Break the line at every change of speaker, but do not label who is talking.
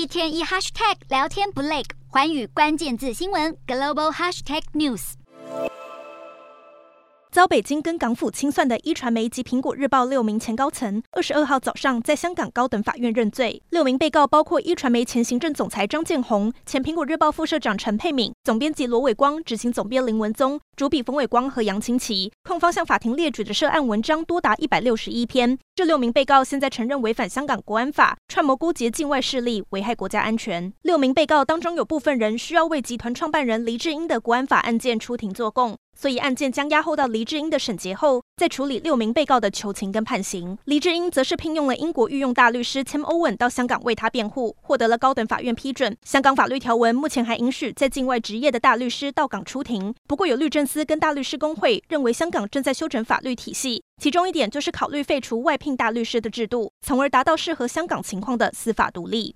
一天一 hashtag 聊天不累，寰宇关键字新闻 global hashtag news。
遭北京跟港府清算的一传媒及苹果日报六名前高层，二十二号早上在香港高等法院认罪。六名被告包括一传媒前行政总裁张建宏、前苹果日报副社长陈沛敏、总编辑罗伟光、执行总编林文宗、主笔冯伟光和杨清奇。方向法庭列举的涉案文章多达一百六十一篇。这六名被告现在承认违反香港国安法，串谋勾结境外势力，危害国家安全。六名被告当中有部分人需要为集团创办人黎智英的国安法案件出庭作供。所以案件将押后到黎智英的审结后，再处理六名被告的求情跟判刑。黎智英则是聘用了英国御用大律师 Tim Owen 到香港为他辩护，获得了高等法院批准。香港法律条文目前还允许在境外执业的大律师到港出庭。不过有律政司跟大律师工会认为，香港正在修整法律体系，其中一点就是考虑废除外聘大律师的制度，从而达到适合香港情况的司法独立。